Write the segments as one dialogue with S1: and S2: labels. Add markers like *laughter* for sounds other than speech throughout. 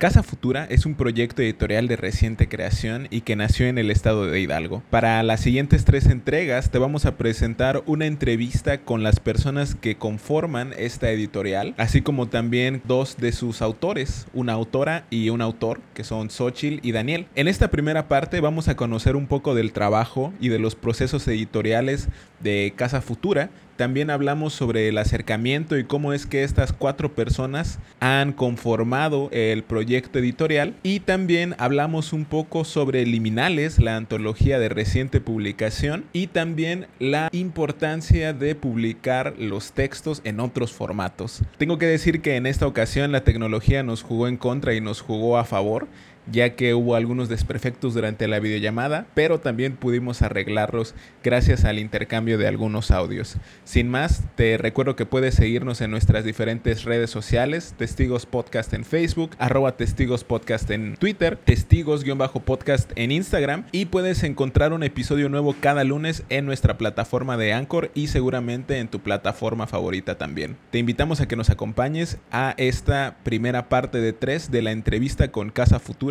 S1: Casa Futura es un proyecto editorial de reciente creación y que nació en el estado de Hidalgo. Para las siguientes tres entregas te vamos a presentar una entrevista con las personas que conforman esta editorial, así como también dos de sus autores, una autora y un autor, que son Xochitl y Daniel. En esta primera parte vamos a conocer un poco del trabajo y de los procesos editoriales de Casa Futura también hablamos sobre el acercamiento y cómo es que estas cuatro personas han conformado el proyecto editorial. Y también hablamos un poco sobre Liminales, la antología de reciente publicación. Y también la importancia de publicar los textos en otros formatos. Tengo que decir que en esta ocasión la tecnología nos jugó en contra y nos jugó a favor ya que hubo algunos desperfectos durante la videollamada, pero también pudimos arreglarlos gracias al intercambio de algunos audios. Sin más, te recuerdo que puedes seguirnos en nuestras diferentes redes sociales, Testigos Podcast en Facebook, arroba Testigos Podcast en Twitter, Testigos-podcast en Instagram y puedes encontrar un episodio nuevo cada lunes en nuestra plataforma de Anchor y seguramente en tu plataforma favorita también. Te invitamos a que nos acompañes a esta primera parte de tres de la entrevista con Casa Futura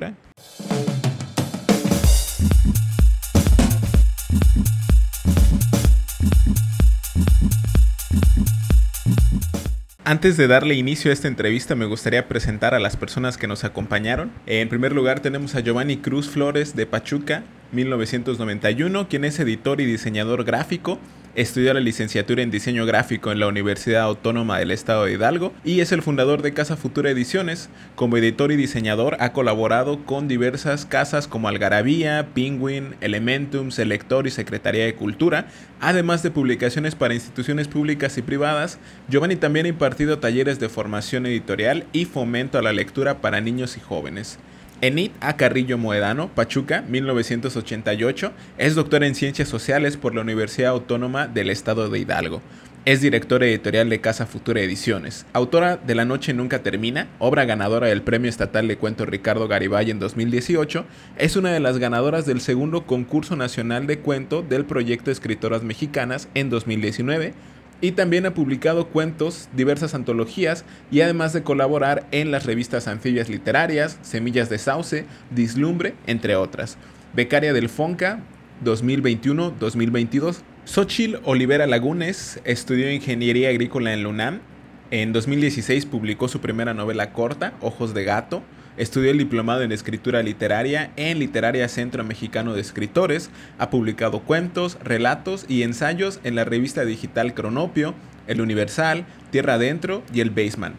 S1: antes de darle inicio a esta entrevista, me gustaría presentar a las personas que nos acompañaron. En primer lugar, tenemos a Giovanni Cruz Flores de Pachuca, 1991, quien es editor y diseñador gráfico. Estudió la licenciatura en diseño gráfico en la Universidad Autónoma del Estado de Hidalgo y es el fundador de Casa Futura Ediciones. Como editor y diseñador ha colaborado con diversas casas como Algarabía, Penguin, Elementum, Selector y Secretaría de Cultura, además de publicaciones para instituciones públicas y privadas. Giovanni también ha impartido talleres de formación editorial y fomento a la lectura para niños y jóvenes. Enid A. Carrillo Moedano, Pachuca, 1988, es doctora en Ciencias Sociales por la Universidad Autónoma del Estado de Hidalgo. Es directora editorial de Casa Futura Ediciones, autora de La Noche Nunca Termina, obra ganadora del Premio Estatal de Cuento Ricardo Garibay en 2018, es una de las ganadoras del segundo concurso nacional de cuento del proyecto Escritoras Mexicanas en 2019, y también ha publicado cuentos, diversas antologías y además de colaborar en las revistas Anfibias Literarias, Semillas de Sauce, Dislumbre, entre otras. Becaria del FONCA 2021-2022. Xochil Olivera Lagunes estudió Ingeniería Agrícola en la. En 2016 publicó su primera novela corta, Ojos de Gato. Estudió el diplomado en escritura literaria en Literaria Centro Mexicano de Escritores. Ha publicado cuentos, relatos y ensayos en la revista digital Cronopio, El Universal, Tierra Adentro y El Basement.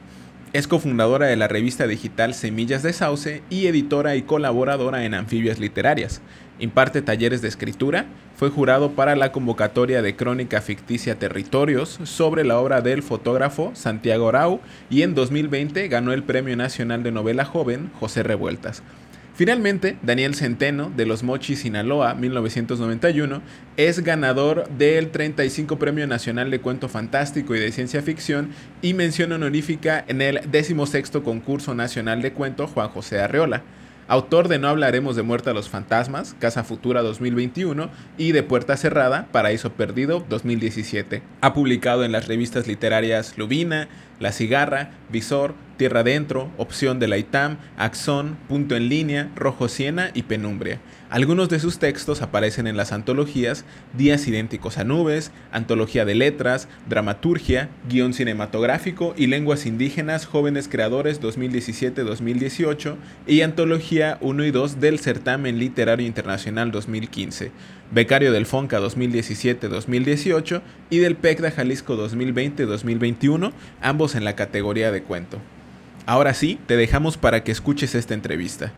S1: Es cofundadora de la revista digital Semillas de Sauce y editora y colaboradora en Anfibias Literarias. Imparte talleres de escritura, fue jurado para la convocatoria de Crónica Ficticia Territorios sobre la obra del fotógrafo Santiago Arau y en 2020 ganó el Premio Nacional de Novela Joven José Revueltas. Finalmente, Daniel Centeno, de Los Mochis, Sinaloa, 1991, es ganador del 35 Premio Nacional de Cuento Fantástico y de Ciencia Ficción y mención honorífica en el 16 Concurso Nacional de Cuento Juan José Arreola autor de No hablaremos de Muerte a los Fantasmas, Casa Futura 2021 y de Puerta Cerrada, Paraíso Perdido 2017. Ha publicado en las revistas literarias Lubina, La Cigarra, Visor, Tierra Adentro, Opción de la ITAM, Axón, Punto en Línea, Rojo Siena y Penumbria. Algunos de sus textos aparecen en las antologías Días idénticos a nubes, Antología de letras, Dramaturgia, Guión cinematográfico y Lenguas indígenas Jóvenes creadores 2017-2018 y Antología 1 y 2 del Certamen Literario Internacional 2015, Becario del FONCA 2017-2018 y del PEC de Jalisco 2020-2021, ambos en la categoría de cuento. Ahora sí, te dejamos para que escuches esta entrevista.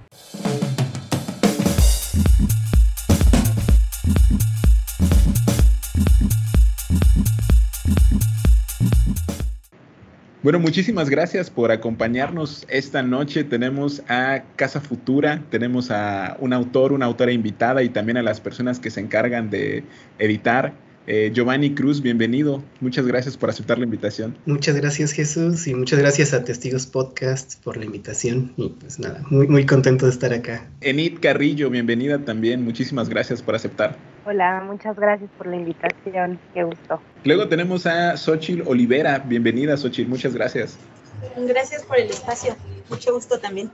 S1: Bueno, muchísimas gracias por acompañarnos esta noche. Tenemos a Casa Futura, tenemos a un autor, una autora invitada y también a las personas que se encargan de editar eh, Giovanni Cruz, bienvenido. Muchas gracias por aceptar la invitación.
S2: Muchas gracias Jesús y muchas gracias a Testigos Podcast por la invitación y pues nada, muy, muy contento de estar acá.
S1: Enid Carrillo, bienvenida también. Muchísimas gracias por aceptar.
S3: Hola, muchas gracias por la invitación. Qué gusto.
S1: Luego tenemos a Xochil Olivera. Bienvenida Xochil, muchas gracias.
S4: Gracias por el espacio. Mucho gusto también.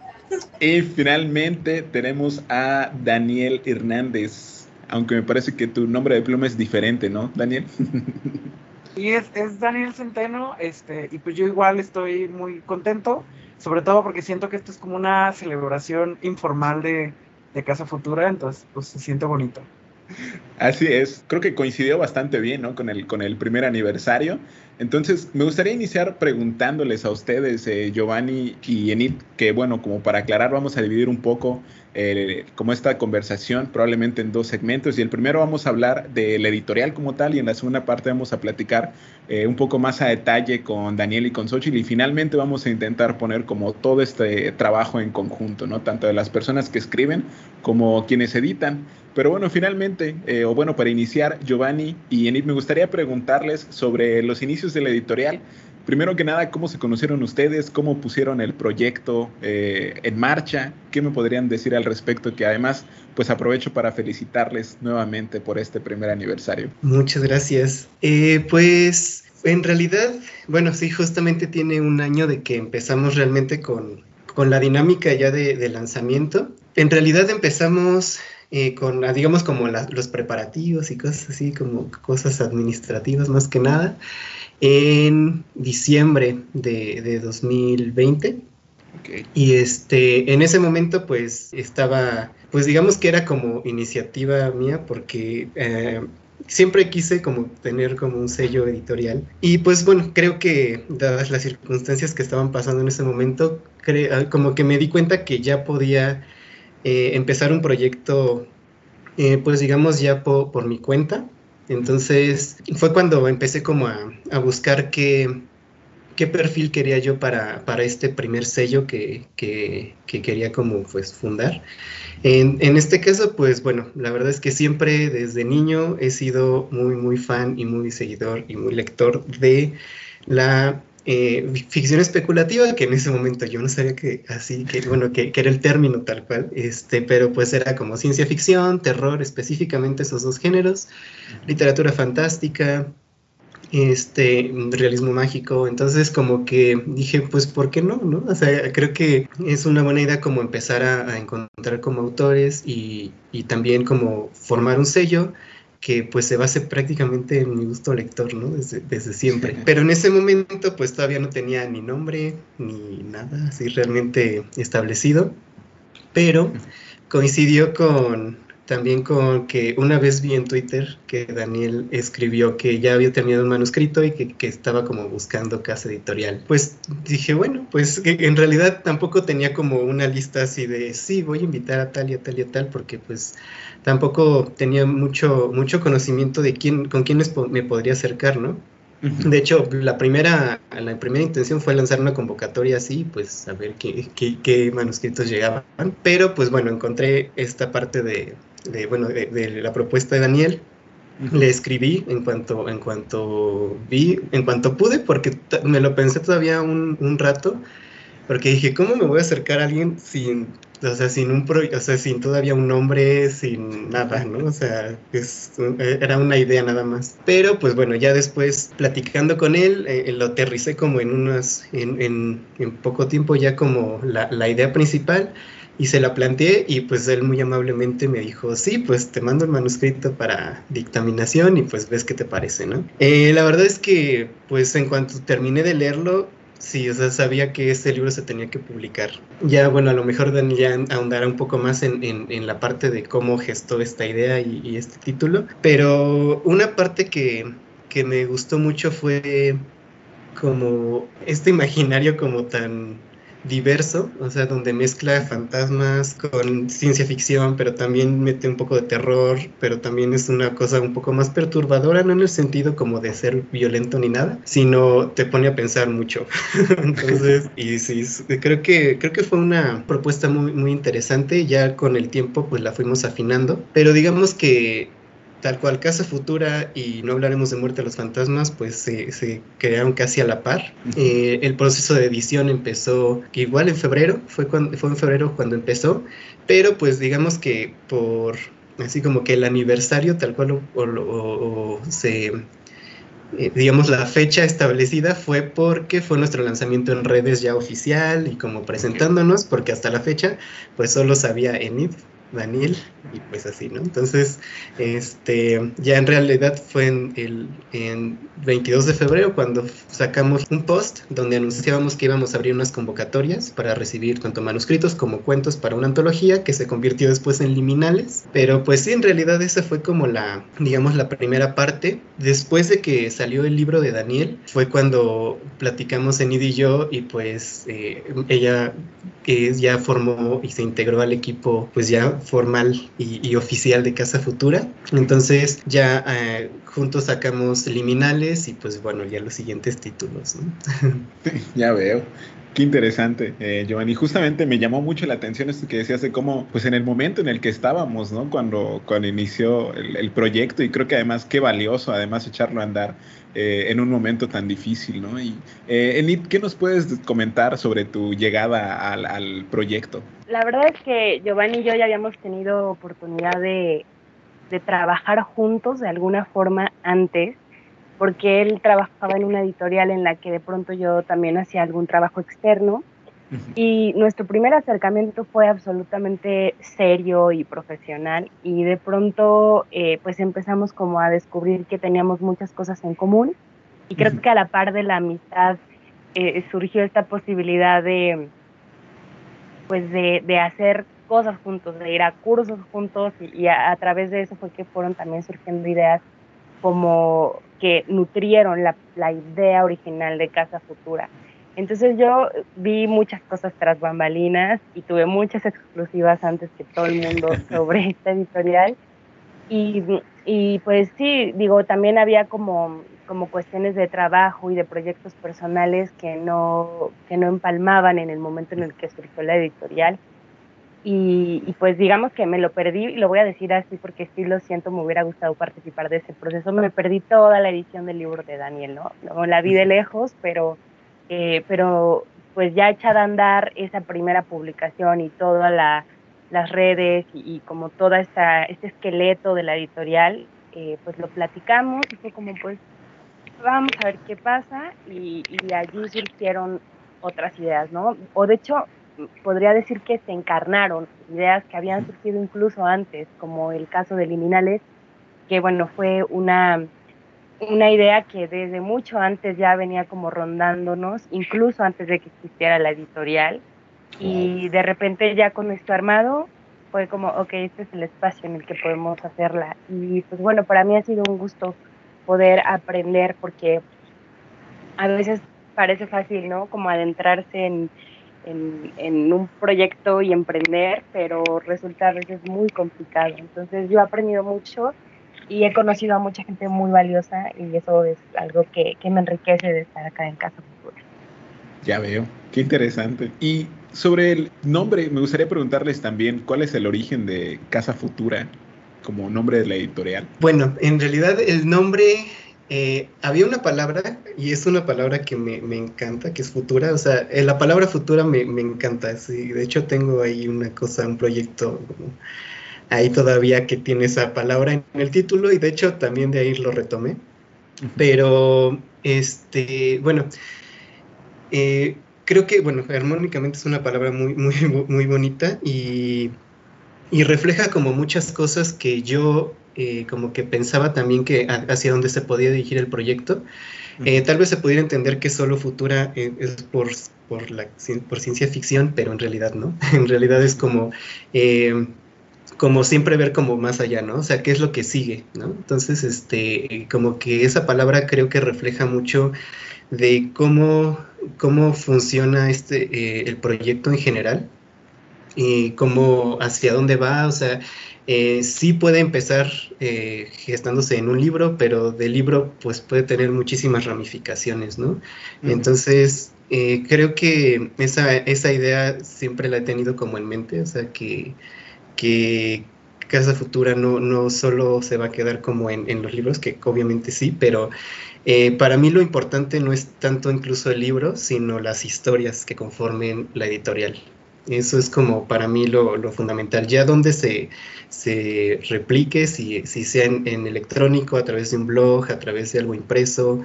S1: Y finalmente tenemos a Daniel Hernández, aunque me parece que tu nombre de pluma es diferente, ¿no, Daniel? *laughs*
S5: Y es, es Daniel Centeno, este, y pues yo igual estoy muy contento, sobre todo porque siento que esto es como una celebración informal de, de Casa Futura, entonces pues se siente bonito.
S1: Así es, creo que coincidió bastante bien ¿no? con, el, con el primer aniversario. Entonces, me gustaría iniciar preguntándoles a ustedes, eh, Giovanni y Enid, que bueno, como para aclarar, vamos a dividir un poco eh, como esta conversación, probablemente en dos segmentos. Y el primero vamos a hablar del editorial como tal, y en la segunda parte vamos a platicar eh, un poco más a detalle con Daniel y con Xochitl. Y finalmente vamos a intentar poner como todo este trabajo en conjunto, ¿no? Tanto de las personas que escriben como quienes editan. Pero bueno, finalmente, eh, o bueno, para iniciar, Giovanni y Enid, me gustaría preguntarles sobre los inicios de la editorial. Primero que nada, ¿cómo se conocieron ustedes? ¿Cómo pusieron el proyecto eh, en marcha? ¿Qué me podrían decir al respecto? Que además, pues aprovecho para felicitarles nuevamente por este primer aniversario.
S2: Muchas gracias. Eh, pues en realidad, bueno, sí, justamente tiene un año de que empezamos realmente con, con la dinámica ya de, de lanzamiento. En realidad empezamos eh, con, ah, digamos, como los preparativos y cosas así, como cosas administrativas más que nada, en diciembre de, de 2020. Y este, en ese momento, pues estaba, pues digamos que era como iniciativa mía, porque eh, siempre quise como tener como un sello editorial. Y pues bueno, creo que dadas las circunstancias que estaban pasando en ese momento, ah, como que me di cuenta que ya podía eh, empezar un proyecto, eh, pues digamos ya por mi cuenta. Entonces fue cuando empecé como a, buscar qué, qué, perfil quería yo para, para este primer sello que, que, que, quería como pues fundar. En, en, este caso, pues bueno, la verdad es que siempre desde niño he sido muy, muy fan y muy seguidor y muy lector de la eh, ficción especulativa, que en ese momento yo no sabía que así, que bueno, que, que, era el término tal cual, este, pero pues era como ciencia ficción, terror, específicamente esos dos géneros, literatura fantástica, este, realismo mágico, entonces como que dije, pues, ¿por qué no? no? O sea, creo que es una buena idea como empezar a, a encontrar como autores y, y también como formar un sello que pues se base prácticamente en mi gusto lector, ¿no? Desde, desde siempre. Pero en ese momento pues todavía no tenía ni nombre ni nada así realmente establecido, pero coincidió con también con que una vez vi en Twitter que Daniel escribió que ya había terminado un manuscrito y que, que estaba como buscando casa editorial. Pues dije, bueno, pues en realidad tampoco tenía como una lista así de, sí, voy a invitar a tal y a tal y a tal, porque pues tampoco tenía mucho, mucho conocimiento de quién, con quiénes me podría acercar, ¿no? De hecho, la primera, la primera intención fue lanzar una convocatoria así, pues a ver qué, qué, qué manuscritos llegaban. Pero pues bueno, encontré esta parte de, de bueno, de, de, la propuesta de Daniel. Uh -huh. Le escribí en cuanto, en cuanto vi, en cuanto pude, porque me lo pensé todavía un, un rato, porque dije, ¿cómo me voy a acercar a alguien sin o sea, sin un pro, o sea, sin todavía un nombre, sin nada, ¿no? O sea, es, era una idea nada más. Pero pues bueno, ya después platicando con él, eh, lo aterricé como en unas, en, en, en poco tiempo ya como la, la, idea principal y se la planteé y pues él muy amablemente me dijo, sí, pues te mando el manuscrito para dictaminación y pues ves qué te parece, ¿no? Eh, la verdad es que pues en cuanto terminé de leerlo, Sí, o sea, sabía que este libro se tenía que publicar. Ya, bueno, a lo mejor Dani ya ahondará un poco más en, en, en la parte de cómo gestó esta idea y, y, este título, pero una parte que, que me gustó mucho fue como este imaginario como tan diverso, o sea, donde mezcla fantasmas con ciencia ficción, pero también mete un poco de terror, pero también es una cosa un poco más perturbadora, no en el sentido como de ser violento ni nada, sino te pone a pensar mucho. *laughs* Entonces, y sí, creo que, creo que fue una propuesta muy, muy interesante, ya con el tiempo pues la fuimos afinando, pero digamos que tal cual Casa Futura y no hablaremos de Muerte a los Fantasmas, pues se, se crearon casi a la par. Eh, el proceso de edición empezó igual en febrero, fue, cuando, fue en febrero cuando empezó, pero pues digamos que por así como que el aniversario tal cual o, o, o se eh, digamos, la fecha establecida fue porque fue nuestro lanzamiento en redes ya oficial y como presentándonos, porque hasta la fecha, pues solo sabía Enid, Daniel y pues así, ¿no? Entonces, este, ya en realidad fue en el en 22 de febrero cuando sacamos un post donde anunciábamos que íbamos a abrir unas convocatorias para recibir tanto manuscritos como cuentos para una antología que se convirtió después en liminales, pero pues sí, en realidad esa fue como la, digamos, la primera parte. Después de que salió el libro de Daniel, fue cuando platicamos Enid y yo y pues eh, ella que ya formó y se integró al equipo pues ya formal y, oficial de Casa Futura. Entonces ya eh, juntos sacamos liminales y pues bueno, ya los siguientes títulos. *laughs* *laughs*
S1: ya veo. Qué interesante, eh, Giovanni. Justamente me llamó mucho la atención esto que decías de cómo, pues en el momento en el que estábamos, ¿no? Cuando, cuando inició el, proyecto y creo que además qué valioso, además echarlo a andar eh, en un momento tan difícil, ¿no? Y eh, Enid, ¿qué nos puedes comentar sobre tu llegada al, proyecto?
S3: La verdad es que Giovanni y yo ya habíamos tenido oportunidad de trabajar juntos de alguna forma antes porque él trabajaba en una editorial en la que de pronto yo también hacía algún trabajo externo. Y nuestro primer acercamiento fue absolutamente serio y profesional. Y de pronto eh, pues empezamos como a descubrir que teníamos muchas cosas en común. Y creo que a la par de la amistad eh, surgió esta posibilidad de pues de, de, hacer cosas juntos, de ir a cursos juntos. Y, a, través de eso fue que fueron también surgiendo ideas como que nutrieron la, la, idea original de Casa Futura. Entonces yo vi muchas cosas tras bambalinas y tuve muchas exclusivas antes que todo el mundo *laughs* sobre esta editorial. Y, y pues sí, digo, también había como, como cuestiones de trabajo y de proyectos personales que no, que no empalmaban en el momento en el que surgió la editorial. Y, pues digamos que me lo perdí, y lo voy a decir así porque sí lo siento, me hubiera gustado participar de ese proceso. Me perdí toda la edición del libro de Daniel, ¿no? no la vi de lejos, pero, eh, pero pues ya echada a andar esa primera publicación y todas las redes y, como todo este esqueleto de la editorial, eh, pues lo platicamos y fue como pues vamos a ver qué pasa y, y allí surgieron otras ideas, ¿no? O de hecho podría decir que se encarnaron ideas que habían surgido incluso antes, como el caso de Liminales, que bueno, fue una, una idea que desde mucho antes ya venía como rondándonos, incluso antes de que existiera la editorial, y de repente ya con esto armado fue como, ok, este es el espacio en el que podemos hacerla. Y pues bueno, para mí ha sido un gusto poder aprender porque a veces parece fácil, ¿no? Como adentrarse en, en, un proyecto y emprender, pero resulta a veces muy complicado. Entonces yo he aprendido mucho y he conocido a mucha gente muy valiosa y eso es algo que, que me enriquece de estar acá en Casa Futura.
S1: Ya veo, qué interesante. Y sobre el nombre, me gustaría preguntarles también cuál es el origen de Casa Futura como nombre de la editorial.
S2: Bueno, en realidad el nombre eh, había una palabra, y es una palabra que me, encanta, que es futura, o sea, eh, la palabra futura me, encanta, sí, de hecho tengo ahí una cosa, un proyecto ahí todavía que tiene esa palabra en el título, y de hecho también de ahí lo retomé, pero, este, bueno, eh, creo que, bueno, armónicamente es una palabra muy, muy, muy bonita y, y refleja como muchas cosas que yo eh, como que pensaba también que hacia dónde se podía dirigir el proyecto. Eh, tal vez se pudiera entender que solo Futura eh, es por, por, la, por ciencia ficción, pero en realidad no. *laughs* en realidad es como, como siempre ver como más allá, ¿no? O sea, ¿qué es lo que sigue, ¿no? Entonces, este, como que esa palabra creo que refleja mucho de cómo, cómo funciona este, el proyecto en general y cómo, hacia dónde va, o sea, eh, sí puede empezar eh, gestándose en un libro, pero del libro pues puede tener muchísimas ramificaciones, ¿no? Entonces, eh, creo que esa, esa idea siempre la he tenido como en mente, o sea, que, que Casa Futura no, no solo se va a quedar como en, en los libros, que obviamente sí, pero para mí lo importante no es tanto incluso el libro, sino las historias que conformen la editorial. Eso es como para mí lo, fundamental. Ya donde se, se replique, si, si sea en, electrónico, a través de un blog, a través de algo impreso,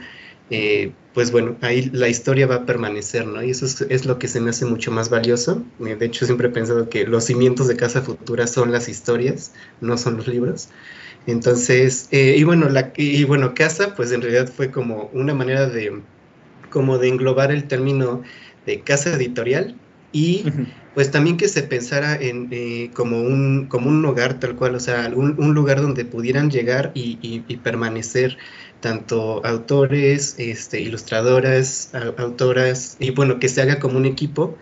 S2: eh, pues bueno, ahí la historia va a permanecer, ¿no? Y eso es, lo que se me hace mucho más valioso. Eh, de hecho, siempre he pensado que los cimientos de Casa Futura son las historias, no son los libros. Entonces, eh, y bueno, la, y bueno, casa, pues en realidad fue como una manera de, como de englobar el término de casa editorial y pues también que se pensara en eh, como, un, como un hogar tal cual, o sea, un, un lugar donde pudieran llegar y, y, permanecer tanto autores, este, ilustradoras, autoras, y bueno, que se haga como un equipo,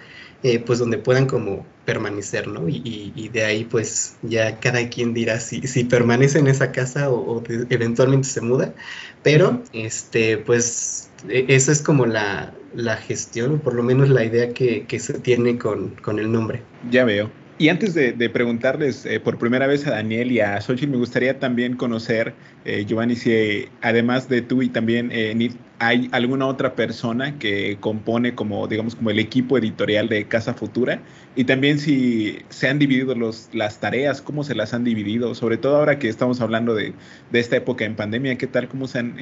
S2: eh, pues donde puedan como permanecer, ¿no? Y, y, de ahí pues ya cada quien dirá si, si permanece en esa casa o, eventualmente se muda, pero este pues e, esa es como la, la gestión, por lo menos la idea que, que se tiene con, con, el nombre.
S1: Ya veo. Y antes de, preguntarles eh, por primera vez a Daniel y a Xochitl, me gustaría también conocer, eh, Giovanni, si además de tú y también eh, ¿Hay alguna otra persona que compone como, digamos, como el equipo editorial de Casa Futura? Y también si se han dividido los, las tareas, cómo se las han dividido, sobre todo ahora que estamos hablando de, de esta época en pandemia, ¿qué tal? ¿Cómo se han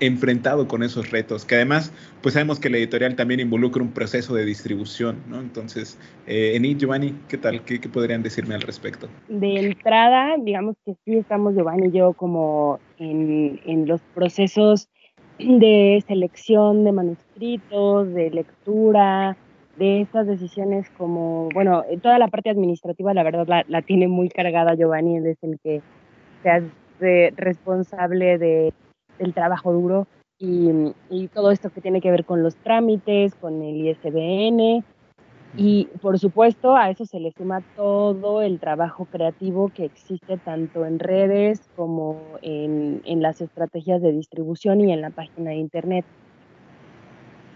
S1: enfrentado con esos retos? Que además, pues sabemos que la editorial también involucra un proceso de distribución, ¿no? Entonces, eh, Enid, Giovanni, ¿qué tal? ¿Qué, ¿Qué podrían decirme al respecto?
S3: De entrada, digamos que sí estamos Giovanni y yo como en, en los procesos de selección de manuscritos, de lectura, de estas decisiones como, bueno, toda la parte administrativa la verdad la, tiene muy cargada Giovanni, él es el que se hace responsable de, del trabajo duro y, y, todo esto que tiene que ver con los trámites, con el ISBN, y por supuesto, a eso se le suma todo el trabajo creativo que existe tanto en redes como en, en, las estrategias de distribución y en la página de internet.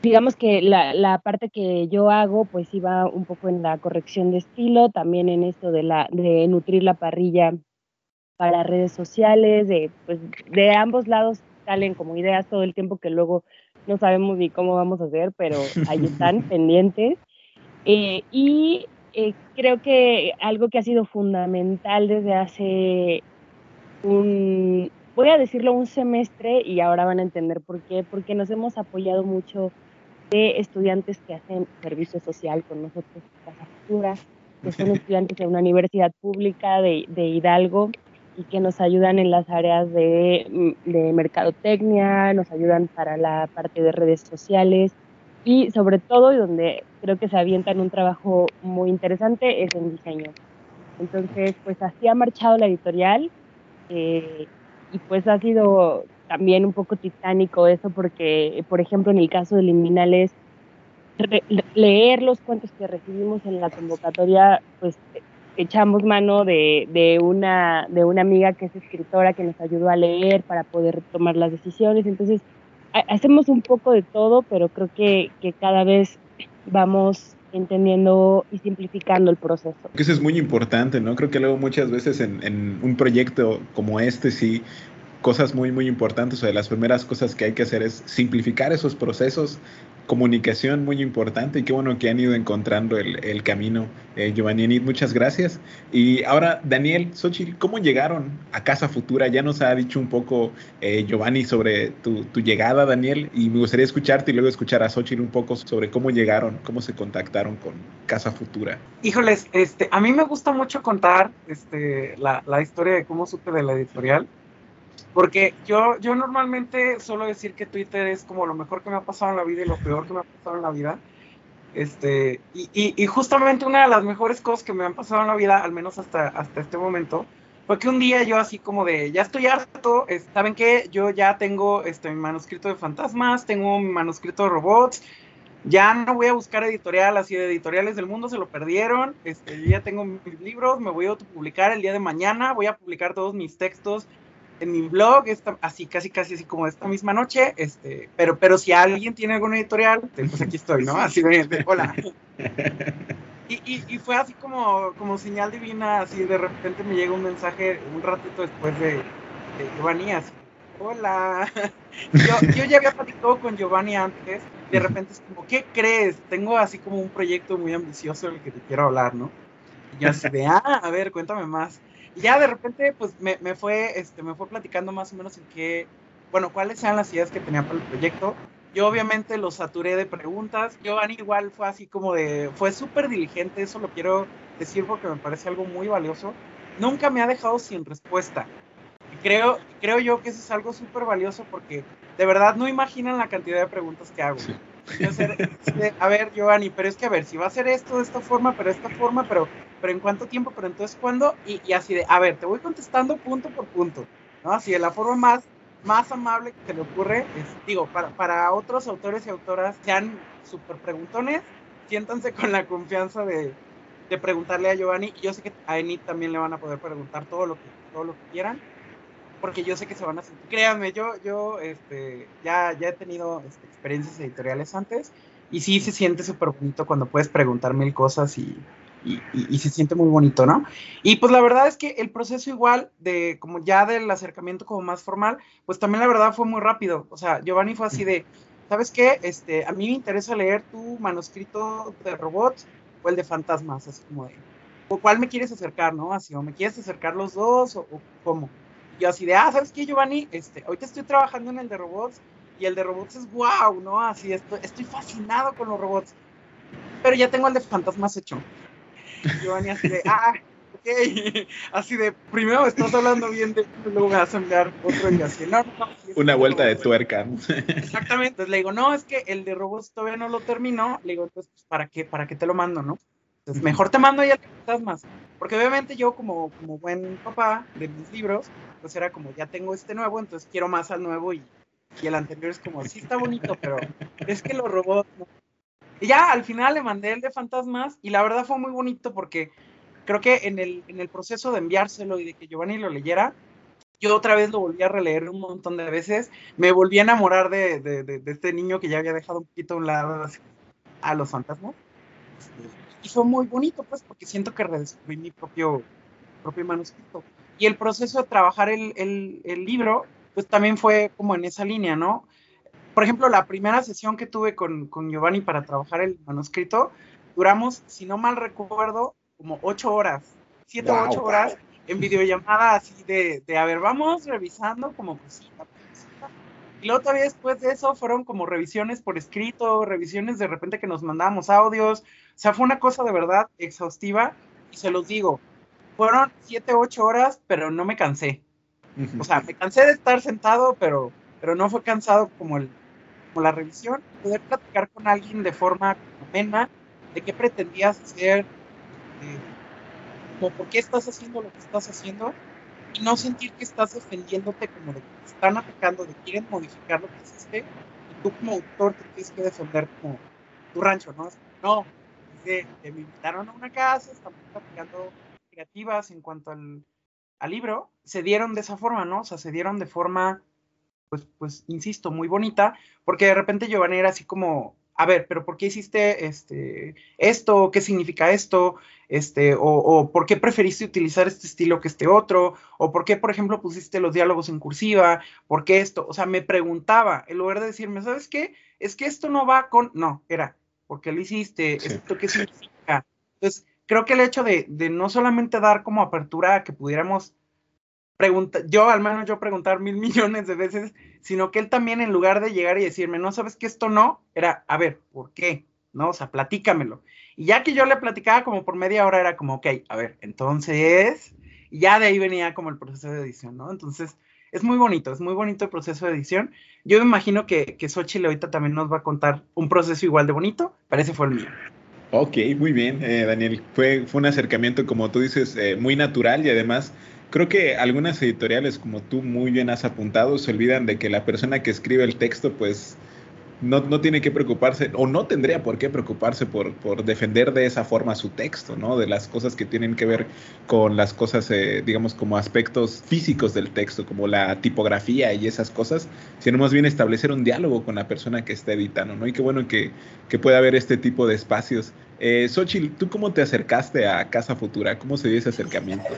S3: Digamos que la, la, parte que yo hago pues iba un poco en la corrección de estilo, también en esto de, la, de nutrir la parrilla para redes sociales, de, pues, de ambos lados salen como ideas todo el tiempo que luego no sabemos ni cómo vamos a hacer, pero ahí *laughs* están pendientes. Eh, y eh, creo que algo que ha sido fundamental desde hace un, voy a decirlo, un semestre, y ahora van a entender por qué, porque nos hemos apoyado mucho de estudiantes que hacen servicio social con nosotros, Casa Futura, que son *laughs* estudiantes de una universidad pública de, de Hidalgo y que nos ayudan en las áreas de, de mercadotecnia, nos ayudan para la parte de redes sociales, y sobre todo, y donde creo que se avientan un trabajo muy interesante, es en diseño. Entonces, pues así ha marchado la editorial eh, y pues ha sido también un poco titánico eso porque, por ejemplo, en el caso de Liminales, leer los cuentos que recibimos en la convocatoria, pues echamos mano de, de, una, de una amiga que es escritora que nos ayudó a leer para poder tomar las decisiones. Entonces, hacemos un poco de todo, pero creo que, que cada vez vamos entendiendo y simplificando el proceso.
S1: Eso es muy importante, ¿no? Creo que luego muchas veces en, en, un proyecto como este sí cosas muy muy importantes o de las primeras cosas que hay que hacer es simplificar esos procesos comunicación muy importante y qué bueno que han ido encontrando el, el camino. Eh, Giovanni Enid, muchas gracias. Y ahora, Daniel, Xochitl, ¿cómo llegaron a Casa Futura? Ya nos ha dicho un poco eh, Giovanni sobre tu, tu, llegada, Daniel, y me gustaría escucharte y luego escuchar a Xochitl un poco sobre cómo llegaron, cómo se contactaron con Casa Futura.
S5: Híjoles, este, a mí me gusta mucho contar este, la, la historia de cómo supe de la editorial. Porque yo, yo normalmente suelo decir que Twitter es como lo mejor que me ha pasado en la vida y lo peor que me ha pasado en la vida. Este, y, y, justamente una de las mejores cosas que me han pasado en la vida, al menos hasta, hasta este momento, fue que un día yo así como de, ya estoy harto, ¿saben qué? Yo ya tengo este, mi manuscrito de fantasmas, tengo mi manuscrito de robots, ya no voy a buscar editorial, así de editoriales del mundo se lo perdieron, este, ya tengo mis libros, me voy a autopublicar el día de mañana, voy a publicar todos mis textos en mi blog, esta, así casi casi así como esta misma noche, este, pero, pero si alguien tiene alguna editorial, pues aquí estoy, ¿no? Así de, hola. Y, y, fue así como, como señal divina, así de repente me llega un mensaje un ratito después de, de Giovanni, así, hola. *laughs* Yo, yo ya había platicado con Giovanni antes, de repente es como, ¿qué crees? Tengo así como un proyecto muy ambicioso del que te quiero hablar, ¿no? Y yo así de, ah, a ver, cuéntame más. Y ya de repente, pues me, me, fue, este, me fue platicando más o menos en qué, bueno, cuáles eran las ideas que tenía para el proyecto. Yo obviamente lo saturé de preguntas. Giovanni igual fue así como de, fue súper diligente, eso lo quiero decir porque me parece algo muy valioso. Nunca me ha dejado sin respuesta. creo, creo yo que eso es algo súper valioso porque de verdad no imaginan la cantidad de preguntas que hago. a ver, Giovanni, pero es que a ver, si va a ser esto de esta forma, pero de esta forma, pero, pero en cuánto tiempo, pero entonces cuándo, y, y así de, a ver, te voy contestando punto por punto, ¿no? Así de la forma más más amable que te le ocurre, es, digo, para, para otros autores y autoras, sean súper preguntones, siéntanse *laughs* con la confianza de, de, preguntarle a Giovanni, y yo sé que a Enid también le van a poder preguntar todo lo que, todo lo quieran, porque yo sé que se van a sentir, créanme, yo, yo este, ya, ya he tenido este, experiencias editoriales antes, y sí se siente súper bonito cuando puedes preguntar mil cosas y, y, se siente muy bonito, ¿no? Y pues la verdad es que el proceso igual de como ya del acercamiento como más formal, pues también la verdad fue muy rápido. O sea, Giovanni fue así de, ¿sabes qué? Este, a mí me interesa leer tu manuscrito de robots o el de fantasmas, así como de, ¿o cuál me quieres acercar, no? Así, o me quieres acercar los dos o, cómo. Y yo así de, ah, ¿sabes qué, Giovanni? Este, ahorita estoy trabajando en el de robots y el de robots es wow, ¿no? Así, estoy, estoy fascinado con los robots. Pero ya tengo el de fantasmas hecho. Giovanni así de, ah, ok, *laughs* así de, primero estás hablando bien de luego me vas a enviar otro y así, no, no,
S1: Una vuelta de tuerca.
S5: Exactamente, entonces le digo, no, es que el de robots todavía no lo terminó, le digo, entonces, pues, ¿para qué, para qué te lo mando, no? Entonces, mejor te mando ya el más porque obviamente yo como, como buen papá de mis libros, pues era como, ya tengo este nuevo, entonces quiero más al nuevo y, y el anterior es como, sí está bonito, pero es que los robots, no, y ya al final le mandé el de fantasmas y la verdad fue muy bonito porque creo que en el, en el proceso de enviárselo y de que Giovanni lo leyera, yo otra vez lo volví a releer un montón de veces. Me volví a enamorar de, de, este niño que ya había dejado un poquito a los fantasmas. Y fue muy bonito, pues, porque siento que redescubrí mi propio, propio manuscrito. Y el proceso de trabajar el, el, el libro, pues también fue como en esa línea, ¿no? Por ejemplo, la primera sesión que tuve con, con Giovanni para trabajar el manuscrito, duramos, si no mal recuerdo, como ocho horas, siete o ocho horas en videollamada así de, de, a ver, vamos revisando como cosita, cosita. Y luego todavía después de eso fueron como revisiones por escrito, revisiones de repente que nos mandábamos audios. O sea, fue una cosa de verdad exhaustiva. Y se los digo, fueron siete, ocho horas, pero no me cansé. O sea, me cansé de estar sentado, pero, pero no fue cansado como el, como la revisión, poder platicar con alguien de forma amena de qué pretendías hacer, eh, por qué estás haciendo lo que estás haciendo y no sentir que estás defendiéndote como de que te están atacando, de quieren modificar lo que hiciste y tú como autor te tienes que defender como tu rancho, ¿no? No, es me invitaron a una casa, estamos platicando creativas en cuanto al, al libro, se dieron de esa forma, ¿no? O sea, se dieron de forma pues, pues, insisto, muy bonita, porque de repente Giovanni era así como, a ver, pero ¿por qué hiciste este, esto? ¿Qué significa esto? Este, o, o, por qué preferiste utilizar este estilo que este otro, o por qué, por ejemplo, pusiste los diálogos en cursiva, por qué esto, o sea, me preguntaba, en lugar de decirme, ¿sabes qué? Es que esto no va con, no, era, ¿por qué lo hiciste? ¿Esto qué significa? Entonces, creo que el hecho de, de no solamente dar como apertura a que pudiéramos pregunta, yo al menos yo preguntar mil *laughs* millones de veces, sino que él también en lugar de llegar y decirme, no sabes que esto no, era, a ver, ¿por qué? ¿No? O sea, platícamelo. Y ya que yo le platicaba como por media hora, era como, ok, a ver, entonces, ya de ahí venía como el proceso de edición, ¿no? Entonces, es muy bonito, es muy bonito el proceso de edición. Yo me imagino que, que Xochitl ahorita también nos va a contar un proceso igual de bonito, parece fue el mío.
S1: Ok, muy bien, eh, Daniel. Fue, fue un acercamiento, como tú dices, eh, muy natural y además Creo que algunas editoriales, como tú muy bien has apuntado, se olvidan de que la persona que escribe el texto, pues no, no tiene que preocuparse, o no tendría por qué preocuparse por, por, defender de esa forma su texto, ¿no? De las cosas que tienen que ver con las cosas, eh, digamos, como aspectos físicos del texto, como la tipografía y esas cosas, sino más bien establecer un diálogo con la persona que está editando, ¿no? Y qué bueno que, que pueda haber este tipo de espacios. Eh, Xochitl, ¿tú cómo te acercaste a Casa Futura? ¿Cómo se dio ese acercamiento?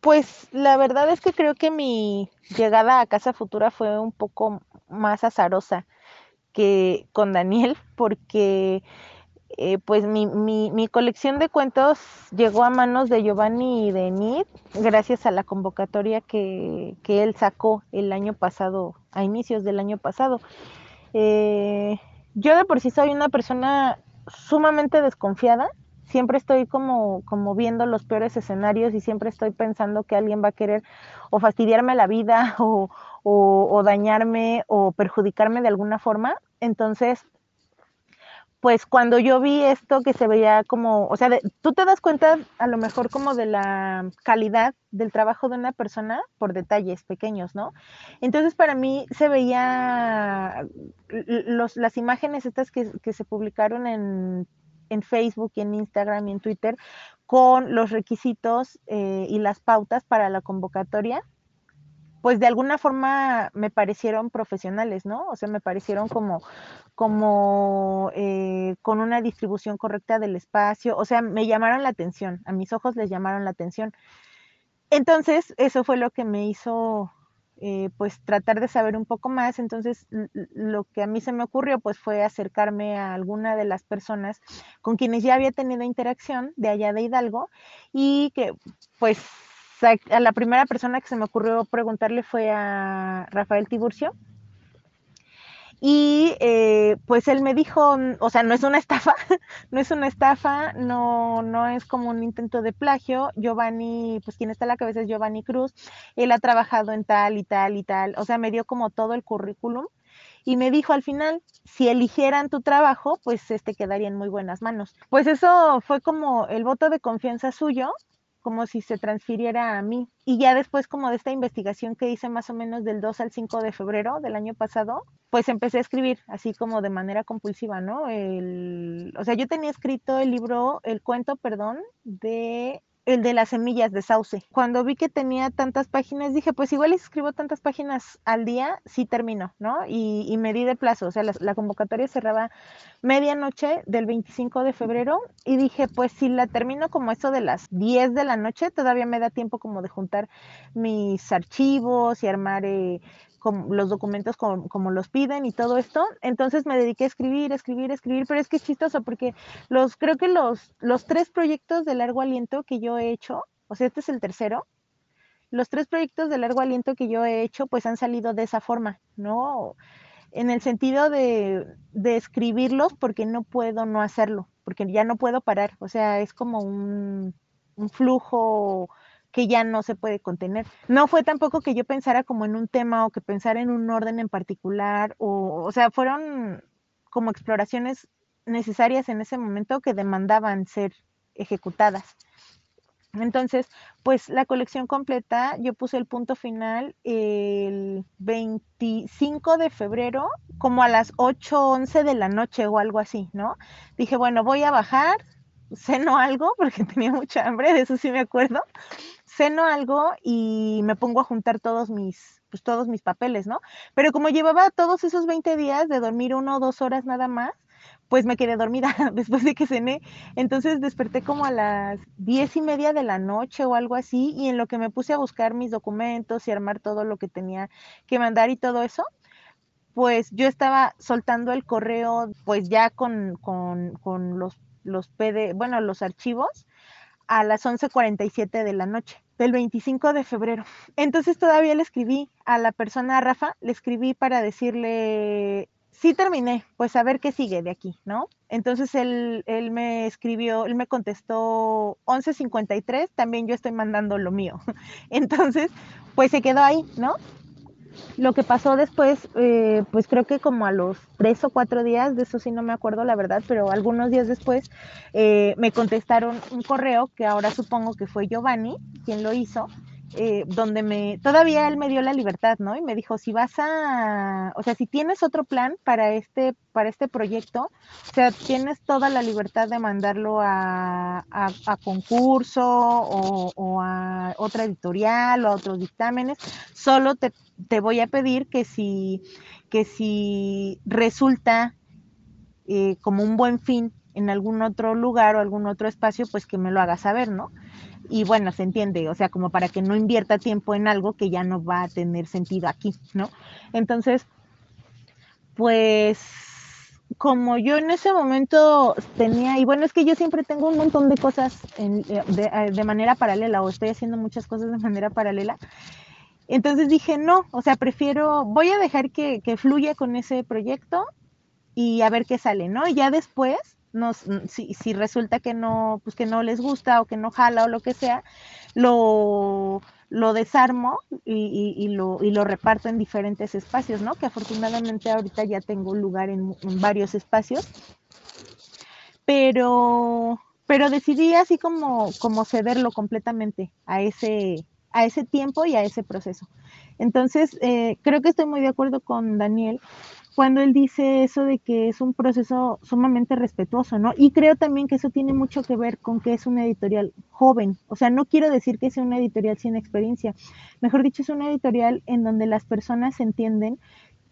S4: Pues la verdad es que creo que mi llegada a Casa Futura fue un poco más azarosa. que con Daniel, *laughs* porque eh, pues mi, mi, mi, colección de cuentos llegó a manos de Giovanni y de Nid gracias a la convocatoria que, que, él sacó el año pasado, a inicios del año pasado. Eh, yo de por sí soy una persona sumamente desconfiada, siempre estoy como, como viendo los peores escenarios y siempre estoy pensando que alguien va a querer o fastidiarme la vida *laughs* o, o, dañarme o perjudicarme de alguna forma. Entonces, pues cuando yo vi esto que se veía como, o sea, tú te das cuenta a lo mejor como de la calidad del trabajo de una persona por detalles pequeños, ¿no? Entonces para mí se veía los, las imágenes estas que, que se publicaron en, en, Facebook y en Instagram y en Twitter con los requisitos eh, y las pautas para la convocatoria pues de alguna forma me parecieron profesionales, ¿no? O sea, me parecieron como, como eh, con una distribución correcta del espacio, o sea, me llamaron la atención, a mis ojos les llamaron la atención. Entonces, eso fue lo que me hizo, eh, pues, tratar de saber un poco más. Entonces, lo que a mí se me ocurrió, pues, fue acercarme a alguna de las personas con quienes ya había tenido interacción de allá de Hidalgo y que, pues, a la primera persona que se me ocurrió preguntarle fue a Rafael Tiburcio. Y eh, pues él me dijo, o sea, no es una *laughs* estafa, no es una estafa, no, no es como un intento de plagio. Giovanni, pues quien está a la cabeza es Giovanni Cruz, él ha trabajado en tal y tal y tal, o sea, me dio como todo el currículum y me dijo al final, si eligieran tu trabajo, pues este quedaría en muy buenas manos. Pues eso fue como el voto de confianza suyo como si se transfiriera a mí. Y ya después como de esta investigación que hice más o menos del 2 al 5 de febrero del año pasado, pues empecé a escribir así como de manera compulsiva, ¿no? El, o sea, yo tenía escrito el libro, el cuento, perdón, de el de las semillas de sauce. Cuando vi que tenía tantas páginas, dije, pues igual escribo tantas páginas al día, sí termino, ¿no? Y, me di de plazo, o sea, la, la, convocatoria cerraba medianoche del 25 de febrero y dije, pues si la termino como eso de las 10 de la noche, todavía me da tiempo como de juntar mis archivos y armar eh, los documentos como, como, los piden y todo esto. Entonces me dediqué a escribir, escribir, escribir, pero es que es chistoso porque los, creo que los, los tres proyectos de largo aliento que yo he hecho, o sea, este es el tercero, los tres proyectos de largo aliento que yo he hecho, pues han salido de esa forma, ¿no? En el sentido de, de escribirlos porque no puedo no hacerlo, porque ya no puedo parar, o sea, es como un, un flujo que ya no se puede contener. No fue tampoco que yo pensara como en un tema o que pensara en un orden en particular, o, o sea, fueron como exploraciones necesarias en ese momento que demandaban ser ejecutadas. Entonces, pues la colección completa, yo puse el punto final el 25 de febrero, como a las 8, 11 de la noche o algo así, ¿no? Dije, bueno, voy a bajar, ceno algo *laughs* porque tenía mucha hambre, de eso sí me acuerdo ceno algo y me pongo a juntar todos mis, pues todos mis papeles, ¿no? Pero como llevaba todos esos 20 días de dormir uno o dos horas nada más, pues me quedé dormida *laughs* después de que cené. Entonces desperté como a las diez y media de la noche o algo así, y en lo que me puse a buscar mis documentos y armar todo lo que tenía que mandar y todo eso, pues yo estaba soltando el correo, pues ya con, con, con los, los PD, bueno, los archivos a las 11.47 de la noche del 25 de febrero. Entonces todavía le escribí a la persona, a Rafa, le escribí para decirle, sí terminé, pues a ver qué sigue de aquí, ¿no? Entonces él, él me escribió, él me contestó 11.53, también yo estoy mandando lo mío. *laughs* Entonces, pues se quedó ahí, ¿no? Lo que pasó después, eh, pues creo que como a los tres o cuatro días, de eso sí no me acuerdo la verdad, pero algunos días después eh, me contestaron un correo que ahora supongo que fue Giovanni quien lo hizo, eh, donde me, todavía él me dio la libertad, ¿no? Y me dijo, si vas a, o sea, si tienes otro plan para este, para este proyecto, o sea, tienes toda la libertad de mandarlo a, a, concurso o, o, a otra editorial o a otros dictámenes, solo te, te voy a pedir que si, que si resulta eh, como un buen fin en algún otro lugar o algún otro espacio, pues que me lo hagas saber, ¿no? y bueno, se entiende, o sea, como para que no invierta tiempo en algo que ya no va a tener sentido aquí, ¿no? Entonces, pues como yo en ese momento tenía, y bueno, es que yo siempre tengo un montón de cosas eh, eh, de, manera paralela o estoy haciendo muchas cosas de manera paralela. Entonces dije, no, o sea, prefiero, voy a dejar que, que fluya con ese proyecto y a ver qué sale, ¿no? Y ya después, nos, si, si resulta que no, pues que no les gusta o que no jala o lo que sea, lo, lo desarmo y, lo, y, lo, reparto en diferentes espacios, ¿no? Que afortunadamente ahorita ya tengo lugar en, varios espacios. Pero, pero decidí así como, como cederlo completamente a ese, a ese tiempo y a ese proceso. Entonces, eh, creo que estoy muy de acuerdo con Daniel cuando él dice eso de que es un proceso sumamente respetuoso, ¿no? Y creo también que eso tiene mucho que ver con que es una editorial joven. O sea, no quiero decir que sea una editorial sin experiencia. Mejor dicho, es una editorial en donde las personas entienden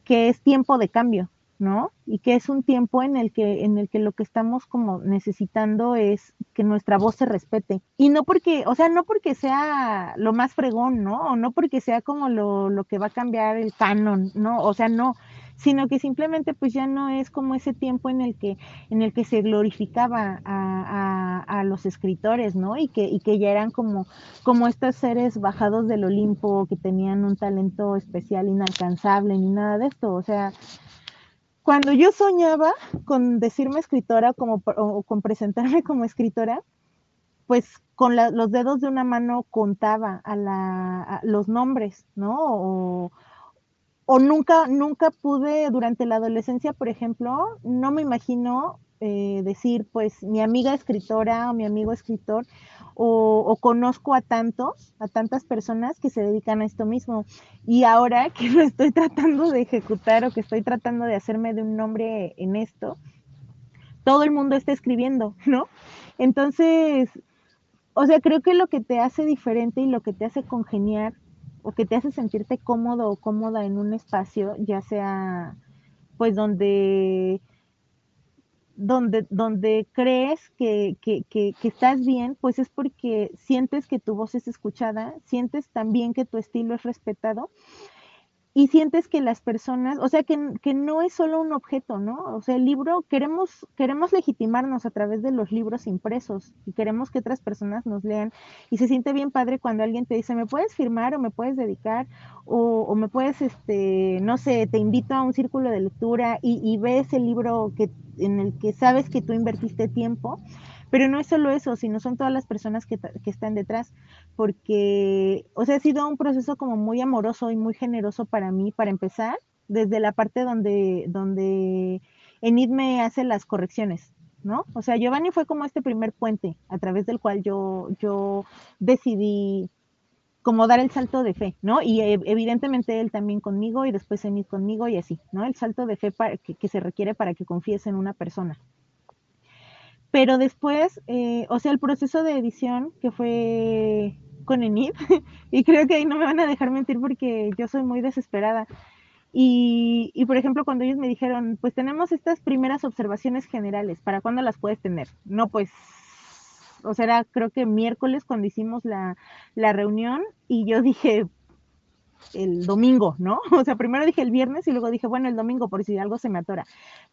S4: que es tiempo de cambio, ¿no? Y que es un tiempo en el que, en el que lo que estamos como necesitando es que nuestra voz se respete. Y no porque, o sea, no porque sea lo más fregón, ¿no? O no porque sea como lo, lo que va a cambiar el canon, ¿no? O sea, no sino que simplemente pues ya no es como ese tiempo en el que, en el que se glorificaba a, a, los escritores, ¿no? Y que, y que ya eran como, como estos seres bajados del Olimpo que tenían un talento especial inalcanzable ni nada de esto, o sea, cuando yo soñaba con decirme escritora como, o con presentarme *laughs* como escritora, pues con los dedos de una mano contaba a, la, los nombres, ¿no? O, nunca, nunca pude durante la adolescencia, por ejemplo, no me imagino eh, decir, pues, mi amiga escritora o mi amigo escritor, o, conozco a tantos, a tantas personas que se dedican a esto mismo. Y ahora que *laughs* lo estoy tratando de ejecutar o que estoy tratando de hacerme de un nombre en esto, todo el mundo está escribiendo, *laughs* ¿no? Entonces, o sea, creo que lo que te hace diferente y lo que te hace congeniar o que te hace sentirte cómodo o cómoda en un espacio, ya sea pues donde donde, donde crees que, que, que, que, estás bien, pues es porque sientes que tu voz es escuchada, sientes también que tu estilo es respetado y sientes que las personas, o sea, que, no es solo un objeto, ¿no? O sea, el libro, queremos, queremos legitimarnos a través de los libros impresos y queremos que otras personas nos lean y se siente bien padre cuando alguien te dice, ¿me puedes firmar o me puedes dedicar o, o me puedes, este, no sé, te invito a un círculo de lectura y, y ves el libro que, en el que sabes que tú invertiste tiempo? Pero no es solo eso, sino son todas las personas que, están detrás, porque, o sea, ha sido un proceso como muy amoroso y muy generoso para mí, para empezar, desde la parte donde, donde Enid me hace las correcciones, ¿no? O sea, Giovanni fue como este primer puente a través del cual yo, yo decidí como dar el salto de fe, ¿no? Y evidentemente él también conmigo y después Enid conmigo y así, ¿no? El salto de fe para, que, que se requiere para que confíes en una persona. Pero después, eh, o sea, el proceso de edición que fue con Enid, *laughs* y creo que ahí no me van a dejar mentir porque yo soy muy desesperada. Y, y, por ejemplo, cuando ellos me dijeron, pues tenemos estas primeras observaciones generales, ¿para cuándo las puedes tener? No, pues, o sea, era creo que miércoles cuando hicimos la, la reunión y yo dije, el domingo, ¿no? *laughs* O sea, primero dije el viernes y luego dije, bueno, el domingo por si algo se me atora.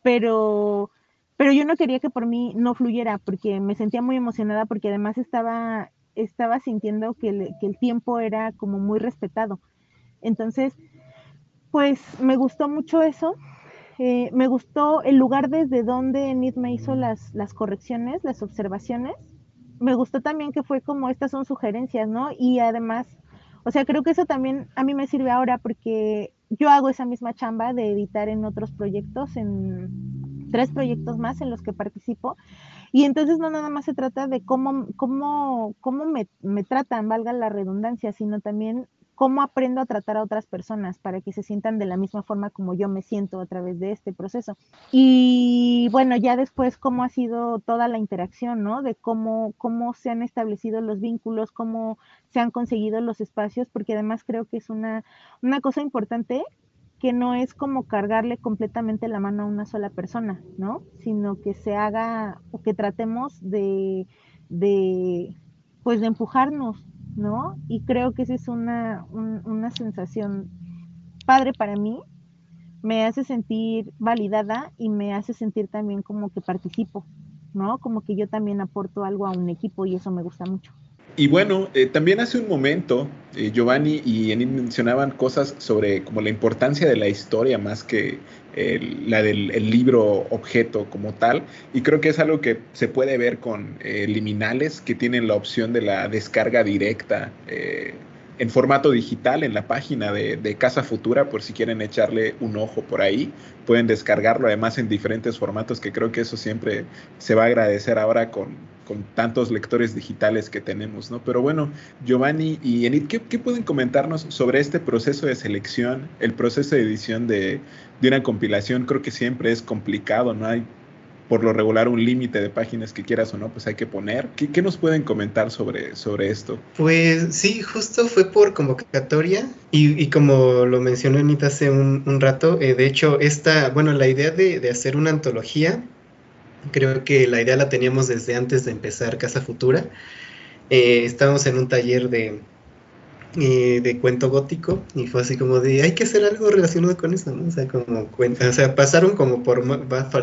S4: Pero pero yo no quería que por mí no fluyera porque me sentía muy emocionada porque además estaba, estaba sintiendo que, el tiempo era como muy respetado. Entonces, pues me gustó mucho eso. Eh, me gustó el lugar desde donde Nid me hizo las, las correcciones, las observaciones. Me gustó también que fue como estas son sugerencias, ¿no? Y además, o sea, creo que eso también a mí me sirve ahora porque yo hago esa misma chamba de editar en otros proyectos, en tres proyectos más en los que participo. Y entonces no nada más se trata de cómo, cómo, cómo me, me tratan, valga la redundancia, sino también cómo aprendo a tratar a otras personas para que se sientan de la misma forma como yo me siento a través de este proceso. Y bueno, ya después cómo ha sido toda la interacción, ¿no? De cómo, cómo se han establecido los vínculos, cómo se han conseguido los espacios, porque además creo que es una, una cosa importante que no es como cargarle completamente la mano a una sola persona, ¿no? Sino que se haga o que tratemos de, de pues de empujarnos, ¿no? Y creo que esa es una, una sensación padre para mí. me hace sentir validada y me hace sentir también como que participo, ¿no? Como que yo también aporto algo a un equipo y eso me gusta mucho.
S1: Y bueno, eh, también hace un momento eh, Giovanni y Enid mencionaban cosas sobre como la importancia de la historia más que la del libro objeto como tal. Y creo que es algo que se puede ver con eh, liminales que tienen la opción de la descarga directa en formato digital en la página de, Casa Futura, por si quieren echarle un ojo por ahí. Pueden descargarlo además en diferentes formatos, que creo que eso siempre se va a agradecer ahora con, con tantos lectores digitales que tenemos, ¿no? Pero bueno, Giovanni y Enid, ¿qué, ¿qué, pueden comentarnos sobre este proceso de selección, el proceso de edición de, de una compilación? Creo que siempre es complicado, ¿no? Hay por lo regular un límite de páginas que quieras o no, pues hay que poner. ¿Qué, nos pueden comentar sobre, sobre esto?
S2: Pues sí, justo fue por convocatoria y, como lo mencionó Anita hace un, rato, eh, de hecho, esta, bueno, la idea de, de, hacer una antología, creo que la idea la teníamos desde antes de empezar Casa Futura. Eh, estábamos en un taller de, de cuento gótico y fue así como de hay que hacer algo relacionado con eso, ¿no? O sea, como cuenta, o sea, pasaron como por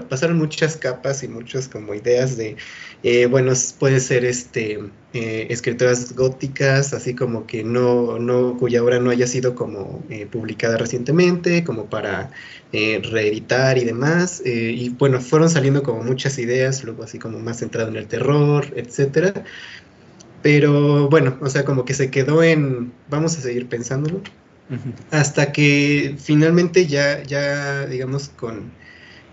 S2: pasaron muchas capas y muchas como ideas de eh, bueno, puede ser este eh, escritoras góticas, así como que no, no, cuya obra no haya sido como eh, publicada recientemente, como para reeditar y demás. y bueno, fueron saliendo como muchas ideas, luego así como más centrado en el terror, etcétera. Pero bueno, o sea, como que se quedó en, vamos a seguir pensándolo, hasta que finalmente ya, ya digamos, con,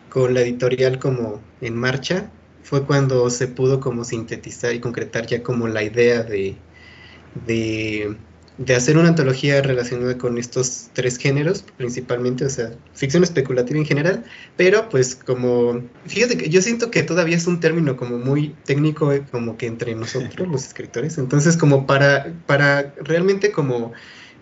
S2: con la editorial como en marcha, fue cuando se pudo como sintetizar y concretar ya como la idea de, de de hacer una antología relacionada con estos tres géneros, principalmente, o sea, ficción especulativa en general, pero pues como, fíjate que yo siento que todavía es un término como muy técnico, eh, como que entre nosotros los escritores, entonces como para, para realmente como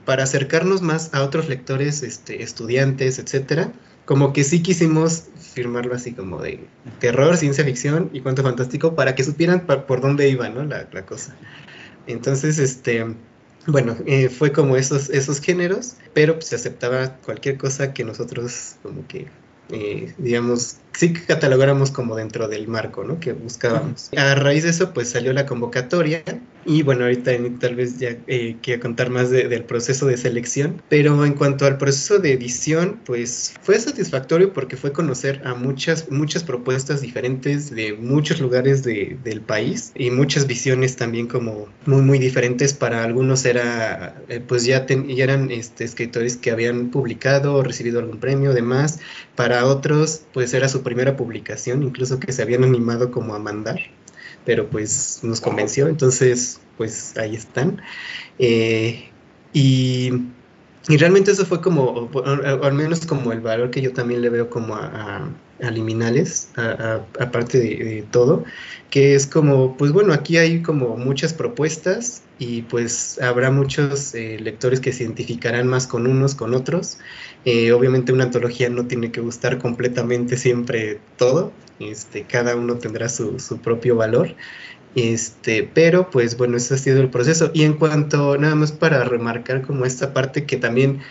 S2: para acercarnos más a otros lectores, este, estudiantes, etcétera, como que sí quisimos firmarlo así como de terror, ciencia ficción y cuento fantástico para que supieran por dónde iba, ¿no? La, la cosa. Entonces, este, bueno, eh, fue como esos, esos géneros, pero pues, se aceptaba cualquier cosa que nosotros como que, eh, digamos, sí que catalogáramos como dentro del marco, ¿no? Que buscábamos. A raíz de eso, pues salió la convocatoria y bueno, ahorita tal vez ya eh, quiero contar más del proceso de selección, pero en cuanto al proceso de edición, pues fue satisfactorio porque fue conocer a muchas, muchas propuestas diferentes de muchos lugares de, del país y muchas visiones también como muy, muy diferentes. Para algunos era, eh, pues ya, ya eran este, escritores que habían publicado o recibido algún premio, demás. Para otros, pues era su primera publicación, incluso que se habían animado como a mandar pero pues nos convenció, entonces pues ahí están. Eh, y, realmente eso fue como, o, al menos como el valor que yo también le veo como a, a, liminales, aparte de, todo, que es como, pues bueno, aquí hay como muchas propuestas y pues habrá muchos eh, lectores que se identificarán más con unos, con otros. Eh, obviamente una antología no tiene que gustar completamente siempre todo, este, cada uno tendrá su, su propio valor. Este, pero pues bueno, ese ha sido el proceso. Y en cuanto, nada más para remarcar como esta parte que también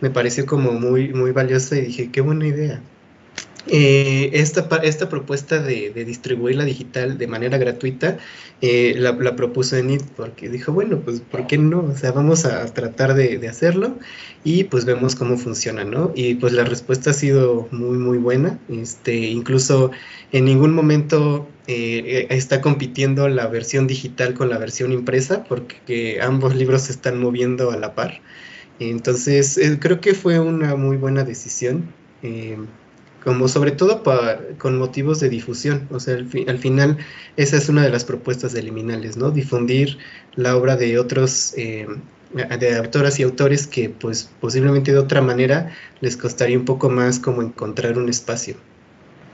S2: me pareció como muy, muy valiosa y dije, qué buena idea. Eh, esta, esta propuesta de, de, distribuirla digital de manera gratuita eh, la, la, propuso Enid porque dijo, bueno, pues ¿por qué no? O sea, vamos a tratar de, de, hacerlo y pues vemos cómo funciona, ¿no? Y pues la respuesta ha sido muy, muy buena. Este, incluso en ningún momento eh, está compitiendo la versión digital con la versión impresa porque ambos libros se están moviendo a la par. Entonces, creo que fue una muy buena decisión como sobre todo para, con motivos de difusión. O sea, al, final esa es una de las propuestas de Liminales, ¿no? Difundir la obra de otros, eh, de autoras y autores que pues posiblemente de otra manera les costaría un poco más como encontrar un espacio.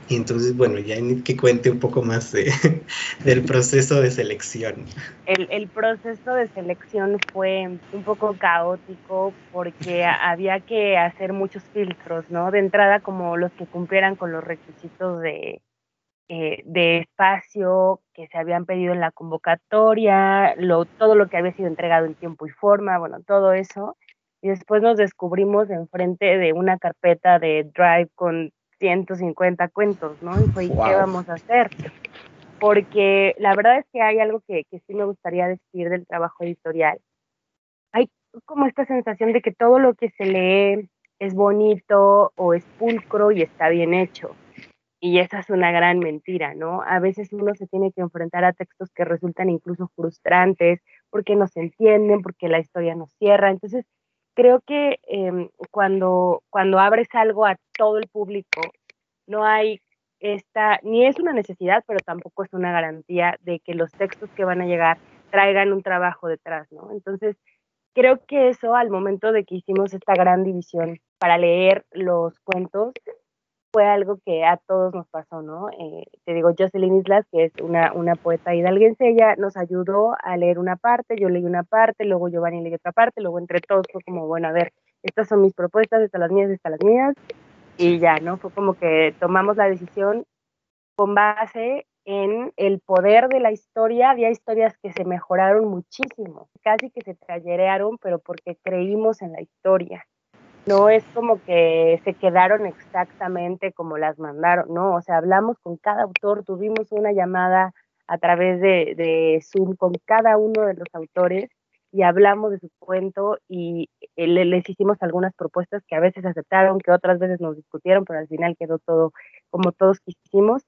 S2: Y entonces, bueno, ya que cuente un poco más de, *laughs* del proceso de selección.
S3: El, el, proceso de selección fue un poco caótico porque *laughs* había que hacer muchos filtros, ¿no? De entrada, como los que cumplieran con los requisitos de, eh, de espacio que se habían pedido en la convocatoria, lo, todo lo que había sido entregado en tiempo y forma, bueno, todo eso. y después nos descubrimos enfrente de una carpeta de Drive con 150 cuentos, ¿no? Y fue, ¿qué vamos a hacer? Porque la verdad es que hay algo que, que sí me gustaría decir del trabajo editorial. Hay como esta sensación de que todo lo que se lee es bonito o es pulcro y está bien hecho. Y esa es una gran mentira, ¿no? A veces uno se tiene que enfrentar a textos que resultan incluso frustrantes porque no se entienden, porque la historia no cierra. Entonces, creo que em, cuando, cuando abres algo a todo el público, no hay esta, ni es una necesidad, pero tampoco es una garantía de que los textos que van a llegar traigan un trabajo detrás, ¿no? Entonces, creo que eso al momento de que hicimos esta gran división para leer los cuentos, fue algo que a todos nos pasó, ¿no? Eh, te digo, Jocelyn Islas, que es una, una poeta hidalguense, ella nos ayudó a leer una parte, yo leí una parte, luego Giovanni leyó otra parte, luego entre todos fue como, bueno, a ver, estas son mis propuestas, estas las mías, estas las mías, y ya, ¿no? Fue como que tomamos la decisión con base en el poder de la historia. Había historias que se mejoraron muchísimo, casi que se tallerearon, pero porque creímos en la historia no es como que se quedaron exactamente como las mandaron, no, o sea, hablamos con cada autor, tuvimos una llamada a través de, Zoom con cada uno de los autores y hablamos de su cuento y eh, les hicimos algunas propuestas que a veces aceptaron, que otras veces nos discutieron, pero al final quedó todo como todos quisimos.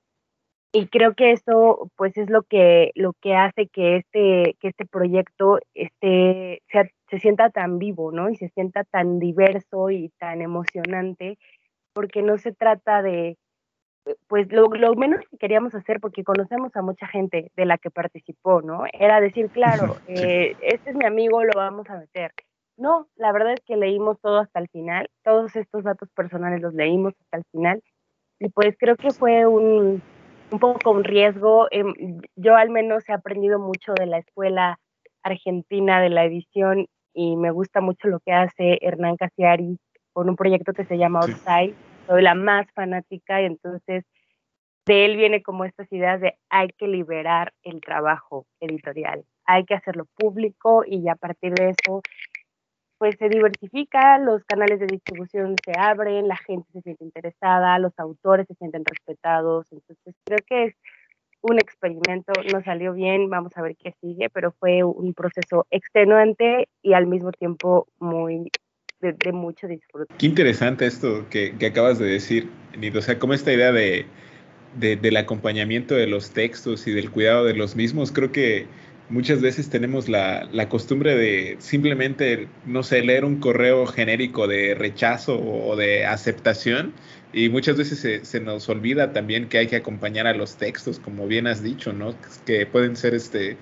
S3: Y creo que eso pues es lo que lo que hace que este que este proyecto esté se sienta tan vivo no y se sienta tan diverso y tan emocionante porque no se trata de pues lo, lo menos que queríamos hacer porque conocemos a mucha gente de la que participó no era decir claro *laughs* eh, este es mi amigo lo vamos a meter no la verdad es que leímos todo hasta el final todos estos datos personales los leímos hasta el final y pues creo que fue un un poco un riesgo. Em, yo al menos he aprendido mucho de la escuela argentina de la edición y me gusta mucho lo que hace Hernán Casiari con un proyecto que se llama Outside. Soy la más fanática y entonces de él viene como estas ideas de hay que liberar el trabajo editorial, hay que hacerlo público y a partir de eso pues se diversifica, los canales de distribución se abren, la gente se siente interesada, los autores se sienten respetados, entonces creo que es un experimento, no salió bien, vamos a ver qué sigue, pero fue un proceso extenuante y al mismo tiempo muy de, mucho disfrute.
S1: Qué interesante esto que, acabas de decir, Nido, o sea, como esta idea de, del acompañamiento de los textos y del cuidado de los mismos, creo que muchas veces tenemos la, costumbre de simplemente, no sé, leer un correo genérico de rechazo o de aceptación y muchas veces se, se, nos olvida también que hay que acompañar a los textos, como bien has dicho, ¿no? Que pueden ser este,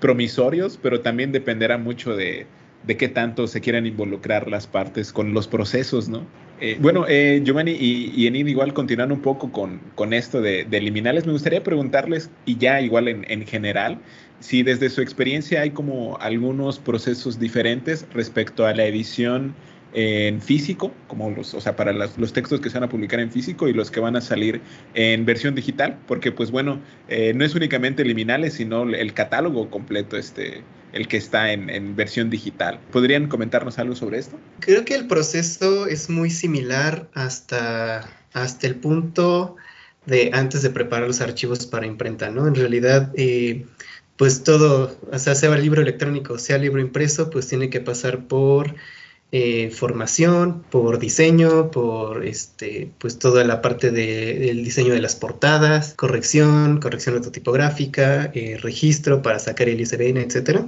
S1: promisorios, pero también dependerá mucho de, de qué tanto se quieran involucrar las partes con los procesos, ¿no? Eh, bueno, eh, Giovanni y, Enid, igual continuando un poco con, con esto de, de, me gustaría preguntarles, y ya igual en, en, general, si desde su experiencia hay como algunos procesos diferentes respecto a la edición en físico, como los, o sea, para los textos que se van a publicar en físico y los que van a salir en versión digital, porque pues bueno, eh, no es únicamente liminales, sino el catálogo completo, este, el que está en, en, versión digital. ¿Podrían comentarnos algo sobre esto?
S2: Creo que el proceso es muy similar hasta, hasta el punto de antes de preparar los archivos para imprenta, ¿no? En realidad, eh, pues todo, o sea, sea libro electrónico, sea libro impreso, pues tiene que pasar por eh, formación, por diseño, por este, pues toda la parte del diseño de las portadas, corrección, corrección ortotipográfica, eh, registro para sacar el ISBN, etcétera.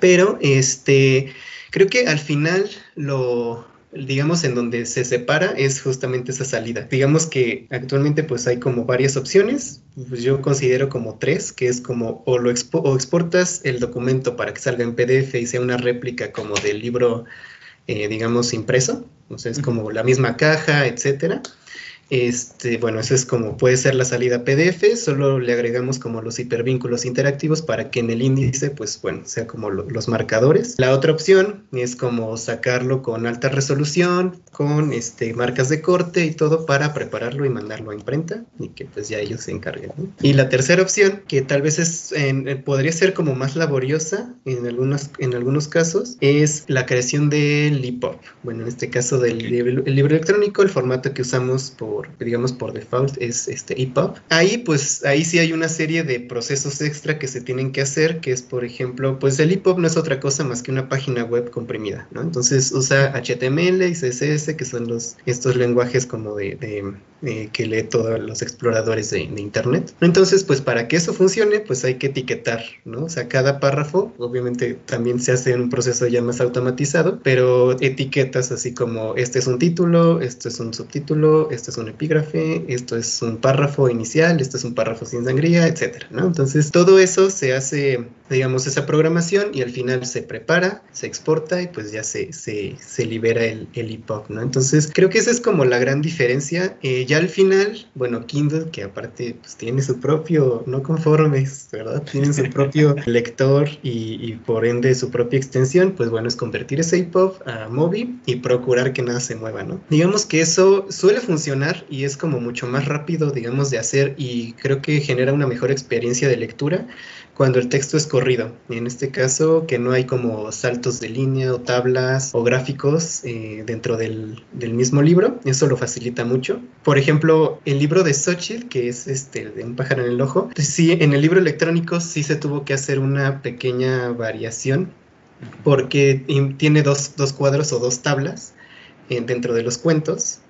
S2: Pero este, creo que al final lo, digamos, en donde se separa es justamente esa salida. Digamos que actualmente pues hay como varias opciones, pues yo considero como tres, que es como o lo o exportas el documento para que salga en PDF y sea una réplica como del libro eh, digamos, impreso, o sea, es como la misma caja, etcétera. Este, bueno, eso es como puede ser la salida PDF, solo le agregamos como los hipervínculos interactivos para que en el índice, pues bueno, sea como los marcadores. La otra opción es como sacarlo con alta resolución, con este, marcas de corte y todo para prepararlo y mandarlo a imprenta y que pues ya ellos se encarguen. Y la tercera opción, que tal vez es, podría ser como más laboriosa en, algunos, en algunos casos, es la creación del EPUB. Bueno, en este caso del libro, el libro electrónico, el formato que usamos por, digamos, por default es este EPUB. Ahí pues, ahí sí hay una serie de procesos extra que se tienen que hacer, que es por ejemplo, pues el EPUB no es otra cosa más que una página web comprimida, ¿no? Entonces usa HTML y CSS, que son los, estos lenguajes como de, que lee todos los exploradores de, Internet. Entonces, pues para que eso funcione, pues hay que etiquetar, ¿no? O sea, cada párrafo, obviamente también se hace en un proceso ya más automatizado, pero etiquetas así como este es un título, esto es un subtítulo, esto es un epígrafe, esto es un párrafo inicial, esto es un párrafo sin sangría, etcétera, ¿no? Entonces, todo eso se hace, digamos, esa programación y al final se prepara, se exporta y pues ya se, se, se libera el, el EPUB, ¿no? Entonces, creo que esa es como la gran diferencia. Eh, ya al final, bueno, Kindle, que aparte pues tiene su propio, no conformes, ¿verdad? Tienen su propio *laughs* lector y, por ende su propia extensión, pues bueno, es convertir ese EPUB a Mobi y procurar que nada se mueva, ¿no? Digamos que eso suele funcionar y es como mucho más rápido, digamos, de hacer y creo que genera una mejor experiencia de lectura cuando el texto es corrido. En este caso, que no hay como saltos de línea o tablas o gráficos eh, dentro del, mismo libro, eso lo facilita mucho. Por ejemplo, el libro de Xochitl, que es este de un pájaro en el ojo, pues sí, en el libro electrónico sí se tuvo que hacer una pequeña variación porque tiene dos, cuadros o dos tablas eh, dentro de los cuentos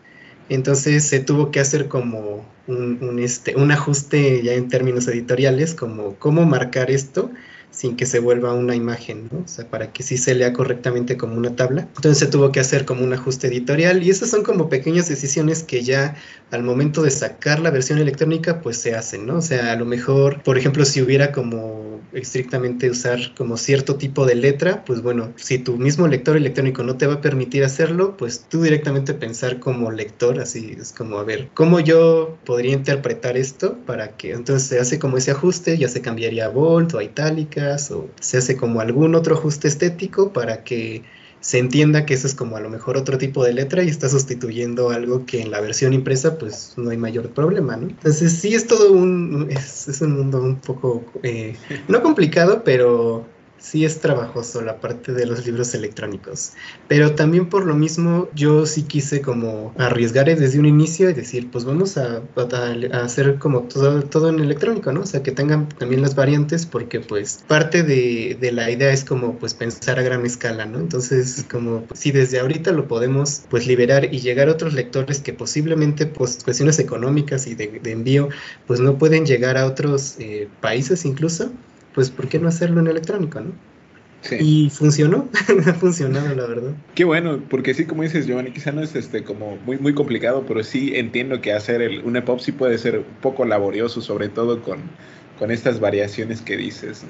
S2: entonces se tuvo que hacer como un, este, un ajuste ya en términos editoriales, como cómo marcar esto sin que se vuelva una imagen, ¿no? O sea, para que sí se lea correctamente como una tabla. Entonces se tuvo que hacer como un ajuste editorial y esas son como pequeñas decisiones que ya al momento de sacar la versión electrónica pues se hacen, ¿no? O sea, a lo mejor, por ejemplo, si hubiera como estrictamente usar como cierto tipo de letra, pues bueno, si tu mismo lector electrónico no te va a permitir hacerlo, pues tú directamente pensar como lector, así es como, a ver, ¿cómo yo podría interpretar esto para que entonces se hace como ese ajuste, ya se cambiaría a bold o a itálica o se hace como algún otro ajuste estético para que se entienda que eso es como a lo mejor otro tipo de letra y está sustituyendo algo que en la versión impresa pues no hay mayor problema, ¿no? Entonces sí es todo un, es, un mundo un poco, eh, no complicado, pero sí es trabajoso la parte de los libros electrónicos, pero también por lo mismo yo sí quise como arriesgar desde un inicio y decir, pues vamos a, hacer como todo, todo en electrónico, ¿no? O sea, que tengan también las variantes porque pues parte de, la idea es como pues pensar a gran escala, ¿no? Entonces, como si desde ahorita lo podemos pues liberar y llegar a otros lectores que posiblemente pues cuestiones económicas y de, envío pues no pueden llegar a otros eh, países incluso, pues ¿por qué no hacerlo en electrónico, no? Sí. Y funcionó, *laughs* ha funcionado, la verdad.
S1: Qué bueno, porque sí, como dices, Giovanni, quizá no es este como muy, muy complicado, pero sí entiendo que hacer el, un EPUB sí puede ser un poco laborioso, sobre todo con, con estas variaciones que dices.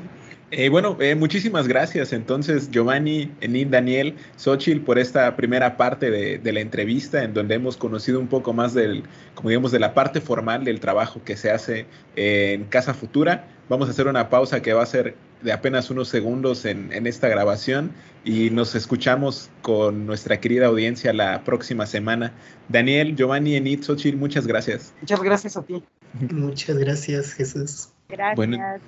S1: Eh, bueno, eh, muchísimas gracias entonces Giovanni, Enid, Daniel, Xochitl por esta primera parte de, de, la entrevista en donde hemos conocido un poco más del, como digamos, de la parte formal del trabajo que se hace en Casa Futura. Vamos a hacer una pausa que va a ser de apenas unos segundos en, en esta grabación y nos escuchamos con nuestra querida audiencia la próxima semana. Daniel, Giovanni, Enid, Xochitl, muchas gracias.
S5: Muchas gracias a ti.
S2: Muchas gracias, Jesús.
S3: Gracias.